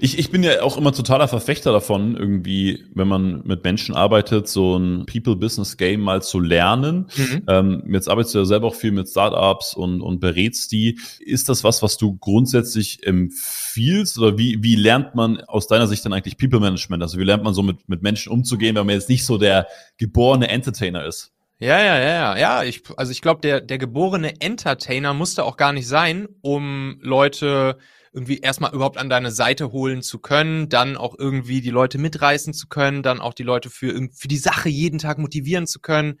Ich, ich bin ja auch immer totaler Verfechter davon, irgendwie, wenn man mit Menschen arbeitet, so ein People-Business-Game mal zu lernen. Mhm. Ähm, jetzt arbeitest du ja selber auch viel mit Startups und, und berätst die. Ist das was, was du grundsätzlich empfiehlst oder wie, wie lernt man aus deiner Sicht dann eigentlich People-Management? Also wie lernt man so mit, mit Menschen umzugehen, wenn man jetzt nicht so der geborene Entertainer ist? Ja, ja, ja, ja. Ja, ich, also ich glaube, der, der geborene Entertainer musste auch gar nicht sein, um Leute irgendwie erstmal überhaupt an deine Seite holen zu können, dann auch irgendwie die Leute mitreißen zu können, dann auch die Leute für, für die Sache jeden Tag motivieren zu können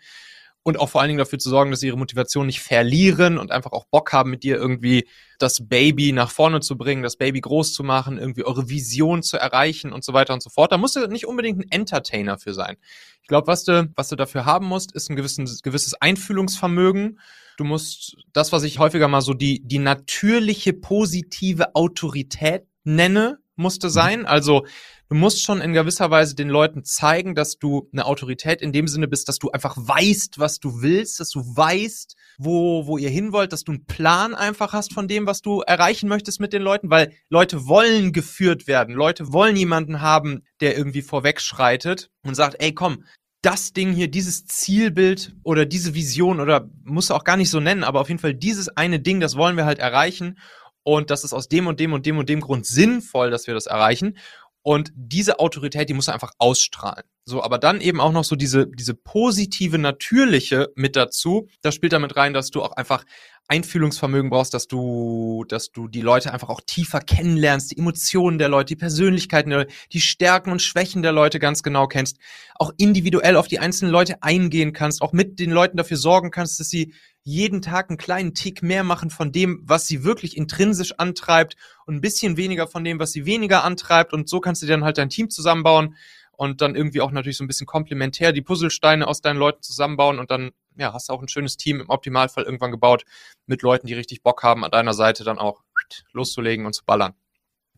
und auch vor allen Dingen dafür zu sorgen, dass sie ihre Motivation nicht verlieren und einfach auch Bock haben, mit dir irgendwie das Baby nach vorne zu bringen, das Baby groß zu machen, irgendwie eure Vision zu erreichen und so weiter und so fort. Da musst du nicht unbedingt ein Entertainer für sein. Ich glaube, was du, was du dafür haben musst, ist ein gewisses, gewisses Einfühlungsvermögen. Du musst das, was ich häufiger mal so die, die natürliche positive Autorität nenne, musste mhm. sein. Also du musst schon in gewisser Weise den Leuten zeigen, dass du eine Autorität in dem Sinne bist, dass du einfach weißt, was du willst, dass du weißt, wo, wo ihr hin wollt, dass du einen Plan einfach hast von dem, was du erreichen möchtest mit den Leuten, weil Leute wollen geführt werden. Leute wollen jemanden haben, der irgendwie vorwegschreitet und sagt, ey, komm, das Ding hier, dieses Zielbild oder diese Vision oder muss auch gar nicht so nennen, aber auf jeden Fall dieses eine Ding, das wollen wir halt erreichen und das ist aus dem und dem und dem und dem Grund sinnvoll, dass wir das erreichen. Und diese Autorität, die muss er einfach ausstrahlen. So, aber dann eben auch noch so diese, diese positive, natürliche mit dazu. Das spielt damit rein, dass du auch einfach Einfühlungsvermögen brauchst, dass du, dass du die Leute einfach auch tiefer kennenlernst, die Emotionen der Leute, die Persönlichkeiten der Leute, die Stärken und Schwächen der Leute ganz genau kennst, auch individuell auf die einzelnen Leute eingehen kannst, auch mit den Leuten dafür sorgen kannst, dass sie jeden Tag einen kleinen Tick mehr machen von dem, was sie wirklich intrinsisch antreibt und ein bisschen weniger von dem, was sie weniger antreibt. Und so kannst du dann halt dein Team zusammenbauen und dann irgendwie auch natürlich so ein bisschen komplementär die Puzzlesteine aus deinen Leuten zusammenbauen und dann ja, hast du auch ein schönes Team im Optimalfall irgendwann gebaut mit Leuten, die richtig Bock haben, an deiner Seite dann auch loszulegen und zu ballern.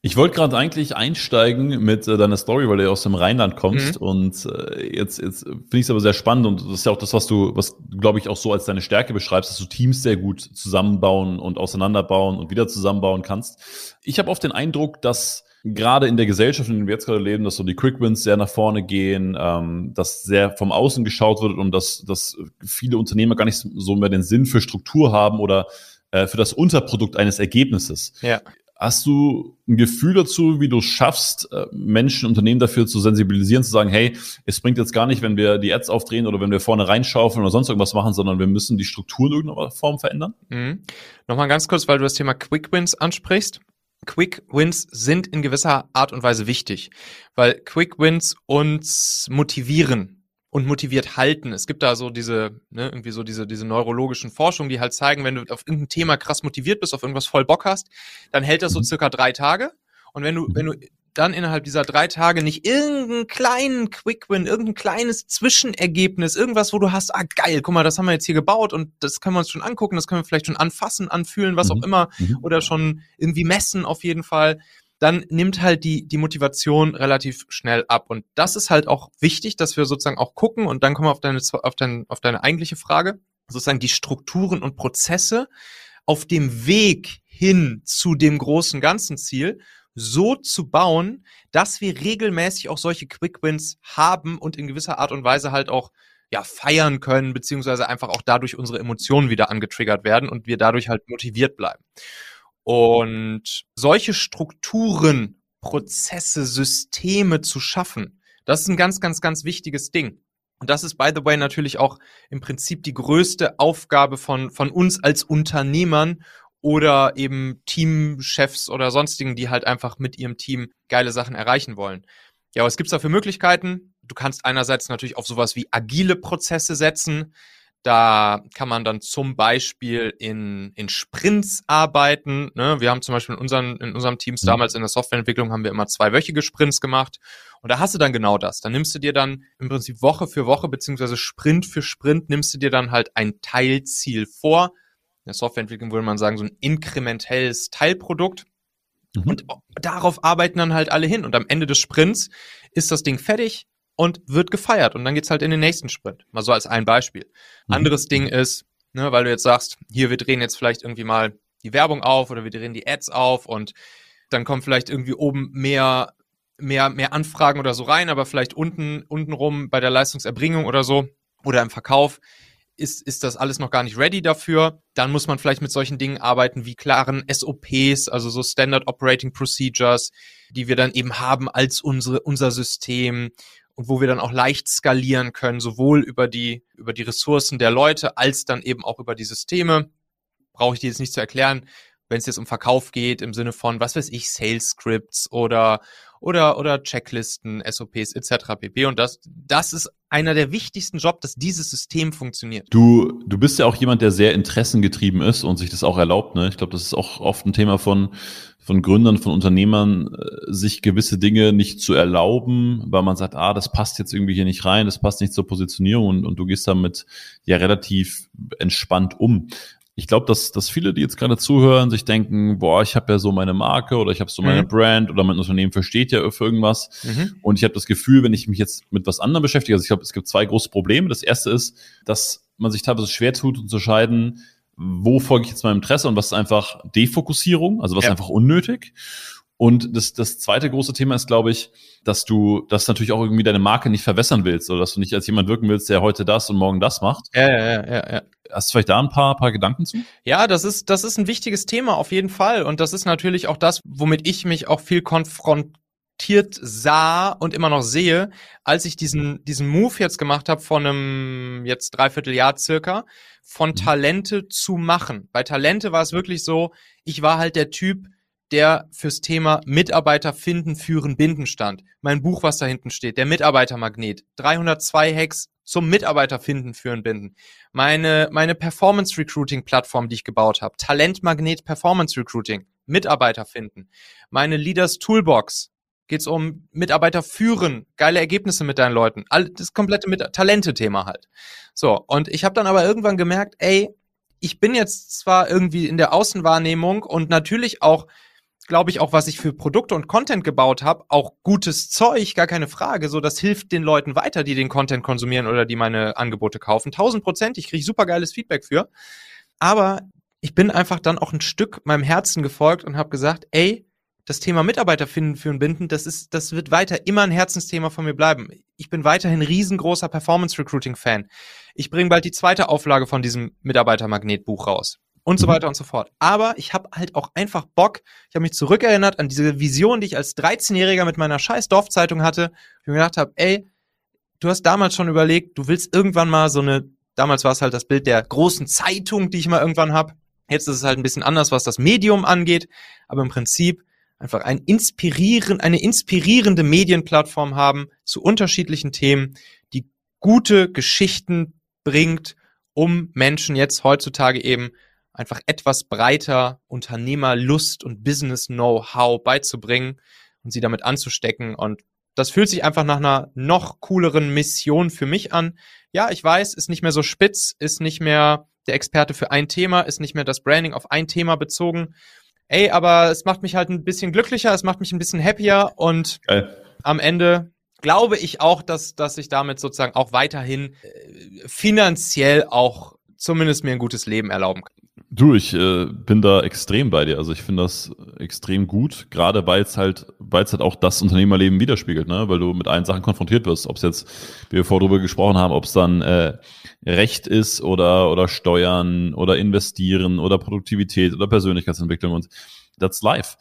Ich wollte gerade eigentlich einsteigen mit äh, deiner Story, weil du ja aus dem Rheinland kommst. Mhm. Und äh, jetzt, jetzt finde ich es aber sehr spannend und das ist ja auch das, was du, was glaube ich auch so als deine Stärke beschreibst, dass du Teams sehr gut zusammenbauen und auseinanderbauen und wieder zusammenbauen kannst. Ich habe oft den Eindruck, dass gerade in der Gesellschaft, in der wir jetzt gerade leben, dass so die Quick Wins sehr nach vorne gehen, ähm, dass sehr vom Außen geschaut wird und dass, dass viele Unternehmer gar nicht so mehr den Sinn für Struktur haben oder äh, für das Unterprodukt eines Ergebnisses. Ja. Hast du ein Gefühl dazu, wie du schaffst, äh, Menschen, Unternehmen dafür zu sensibilisieren, zu sagen, hey, es bringt jetzt gar nicht, wenn wir die Ads aufdrehen oder wenn wir vorne reinschaufeln oder sonst irgendwas machen, sondern wir müssen die Struktur in irgendeiner Form verändern? Mhm. Nochmal ganz kurz, weil du das Thema Quick Wins ansprichst. Quick Wins sind in gewisser Art und Weise wichtig, weil Quick Wins uns motivieren und motiviert halten. Es gibt da so diese, ne, irgendwie so diese, diese neurologischen Forschungen, die halt zeigen, wenn du auf irgendein Thema krass motiviert bist, auf irgendwas voll Bock hast, dann hält das so mhm. circa drei Tage. Und wenn du, wenn du dann innerhalb dieser drei Tage nicht irgendeinen kleinen Quick-Win, irgendein kleines Zwischenergebnis, irgendwas, wo du hast, ah geil, guck mal, das haben wir jetzt hier gebaut und das können wir uns schon angucken, das können wir vielleicht schon anfassen, anfühlen, was mhm. auch immer, mhm. oder schon irgendwie messen auf jeden Fall dann nimmt halt die, die Motivation relativ schnell ab. Und das ist halt auch wichtig, dass wir sozusagen auch gucken, und dann kommen wir auf deine, auf deine, auf deine eigentliche Frage, sozusagen die Strukturen und Prozesse auf dem Weg hin zu dem großen ganzen Ziel so zu bauen, dass wir regelmäßig auch solche Quick Wins haben und in gewisser Art und Weise halt auch ja, feiern können, beziehungsweise einfach auch dadurch unsere Emotionen wieder angetriggert werden und wir dadurch halt motiviert bleiben. Und solche Strukturen, Prozesse, Systeme zu schaffen, das ist ein ganz, ganz, ganz wichtiges Ding. Und das ist, by the way, natürlich auch im Prinzip die größte Aufgabe von, von uns als Unternehmern oder eben Teamchefs oder sonstigen, die halt einfach mit ihrem Team geile Sachen erreichen wollen. Ja, was gibt's da für Möglichkeiten? Du kannst einerseits natürlich auf sowas wie agile Prozesse setzen. Da kann man dann zum Beispiel in, in Sprints arbeiten. Ne? Wir haben zum Beispiel in, unseren, in unserem Teams mhm. damals in der Softwareentwicklung haben wir immer zweiwöchige Sprints gemacht. Und da hast du dann genau das. Da nimmst du dir dann im Prinzip Woche für Woche beziehungsweise Sprint für Sprint nimmst du dir dann halt ein Teilziel vor. In der Softwareentwicklung würde man sagen, so ein inkrementelles Teilprodukt. Mhm. Und darauf arbeiten dann halt alle hin. Und am Ende des Sprints ist das Ding fertig und wird gefeiert und dann geht's halt in den nächsten Sprint. Mal so als ein Beispiel. Mhm. Anderes Ding ist, ne, weil du jetzt sagst, hier, wir drehen jetzt vielleicht irgendwie mal die Werbung auf oder wir drehen die Ads auf und dann kommt vielleicht irgendwie oben mehr, mehr, mehr Anfragen oder so rein, aber vielleicht unten, untenrum bei der Leistungserbringung oder so oder im Verkauf ist, ist das alles noch gar nicht ready dafür. Dann muss man vielleicht mit solchen Dingen arbeiten wie klaren SOPs, also so Standard Operating Procedures, die wir dann eben haben als unsere, unser System und wo wir dann auch leicht skalieren können, sowohl über die, über die Ressourcen der Leute als dann eben auch über die Systeme. Brauche ich dir jetzt nicht zu erklären, wenn es jetzt um Verkauf geht, im Sinne von, was weiß ich, Sales Scripts oder, oder, oder Checklisten, SOPs etc. pp. Und das, das ist einer der wichtigsten Jobs, dass dieses System funktioniert. Du, du bist ja auch jemand, der sehr interessengetrieben ist und sich das auch erlaubt. Ne? Ich glaube, das ist auch oft ein Thema von, von Gründern, von Unternehmern, äh, sich gewisse Dinge nicht zu erlauben, weil man sagt, ah, das passt jetzt irgendwie hier nicht rein, das passt nicht zur Positionierung und, und du gehst damit ja relativ entspannt um ich glaube, dass, dass viele, die jetzt gerade zuhören, sich denken, boah, ich habe ja so meine Marke oder ich habe so meine mhm. Brand oder mein Unternehmen versteht ja für irgendwas. Mhm. Und ich habe das Gefühl, wenn ich mich jetzt mit was anderem beschäftige, also ich glaube, es gibt zwei große Probleme. Das erste ist, dass man sich teilweise schwer tut, zu unterscheiden, wo folge ich jetzt meinem Interesse und was ist einfach Defokussierung, also was ja. ist einfach unnötig. Und das, das zweite große Thema ist, glaube ich, dass du das natürlich auch irgendwie deine Marke nicht verwässern willst oder dass du nicht als jemand wirken willst, der heute das und morgen das macht. Ja, ja, ja, ja. Hast du vielleicht da ein paar, paar Gedanken zu? Ja, das ist, das ist ein wichtiges Thema auf jeden Fall. Und das ist natürlich auch das, womit ich mich auch viel konfrontiert sah und immer noch sehe, als ich diesen, diesen Move jetzt gemacht habe von einem jetzt dreiviertel Jahr circa, von mhm. Talente zu machen. Bei Talente war es wirklich so, ich war halt der Typ, der fürs Thema Mitarbeiter finden, führen, binden stand. Mein Buch, was da hinten steht, der Mitarbeitermagnet. 302 Hacks zum Mitarbeiter finden, führen, binden. Meine, meine Performance Recruiting Plattform, die ich gebaut habe. Talentmagnet Performance Recruiting. Mitarbeiter finden. Meine Leaders Toolbox. Geht's um Mitarbeiter führen, geile Ergebnisse mit deinen Leuten. All, das komplette mit Talente-Thema halt. So, und ich habe dann aber irgendwann gemerkt, ey, ich bin jetzt zwar irgendwie in der Außenwahrnehmung und natürlich auch glaube ich, auch was ich für Produkte und Content gebaut habe, auch gutes Zeug, gar keine Frage. So, das hilft den Leuten weiter, die den Content konsumieren oder die meine Angebote kaufen. 1000 Prozent, ich kriege super geiles Feedback für. Aber ich bin einfach dann auch ein Stück meinem Herzen gefolgt und habe gesagt, ey, das Thema Mitarbeiter finden, führen, binden, das ist, das wird weiter immer ein Herzensthema von mir bleiben. Ich bin weiterhin riesengroßer Performance Recruiting Fan. Ich bringe bald die zweite Auflage von diesem Mitarbeitermagnet-Buch raus und so mhm. weiter und so fort. Aber ich habe halt auch einfach Bock. Ich habe mich zurückerinnert an diese Vision, die ich als 13-Jähriger mit meiner scheiß Dorfzeitung hatte. Ich mir gedacht habe, ey, du hast damals schon überlegt, du willst irgendwann mal so eine, damals war es halt das Bild der großen Zeitung, die ich mal irgendwann habe. Jetzt ist es halt ein bisschen anders, was das Medium angeht. Aber im Prinzip einfach ein inspirieren, eine inspirierende Medienplattform haben zu unterschiedlichen Themen, die gute Geschichten bringt, um Menschen jetzt heutzutage eben einfach etwas breiter Unternehmerlust und Business-Know-how beizubringen und sie damit anzustecken. Und das fühlt sich einfach nach einer noch cooleren Mission für mich an. Ja, ich weiß, ist nicht mehr so spitz, ist nicht mehr der Experte für ein Thema, ist nicht mehr das Branding auf ein Thema bezogen. Ey, aber es macht mich halt ein bisschen glücklicher, es macht mich ein bisschen happier und Geil. am Ende glaube ich auch, dass, dass ich damit sozusagen auch weiterhin äh, finanziell auch zumindest mir ein gutes Leben erlauben kann. Du, ich äh, bin da extrem bei dir. Also ich finde das extrem gut, gerade weil es halt, weil es halt auch das Unternehmerleben widerspiegelt, ne? Weil du mit allen Sachen konfrontiert wirst. Ob es jetzt, wie wir vorher drüber gesprochen haben, ob es dann äh, Recht ist oder oder Steuern oder Investieren oder Produktivität oder Persönlichkeitsentwicklung und that's life.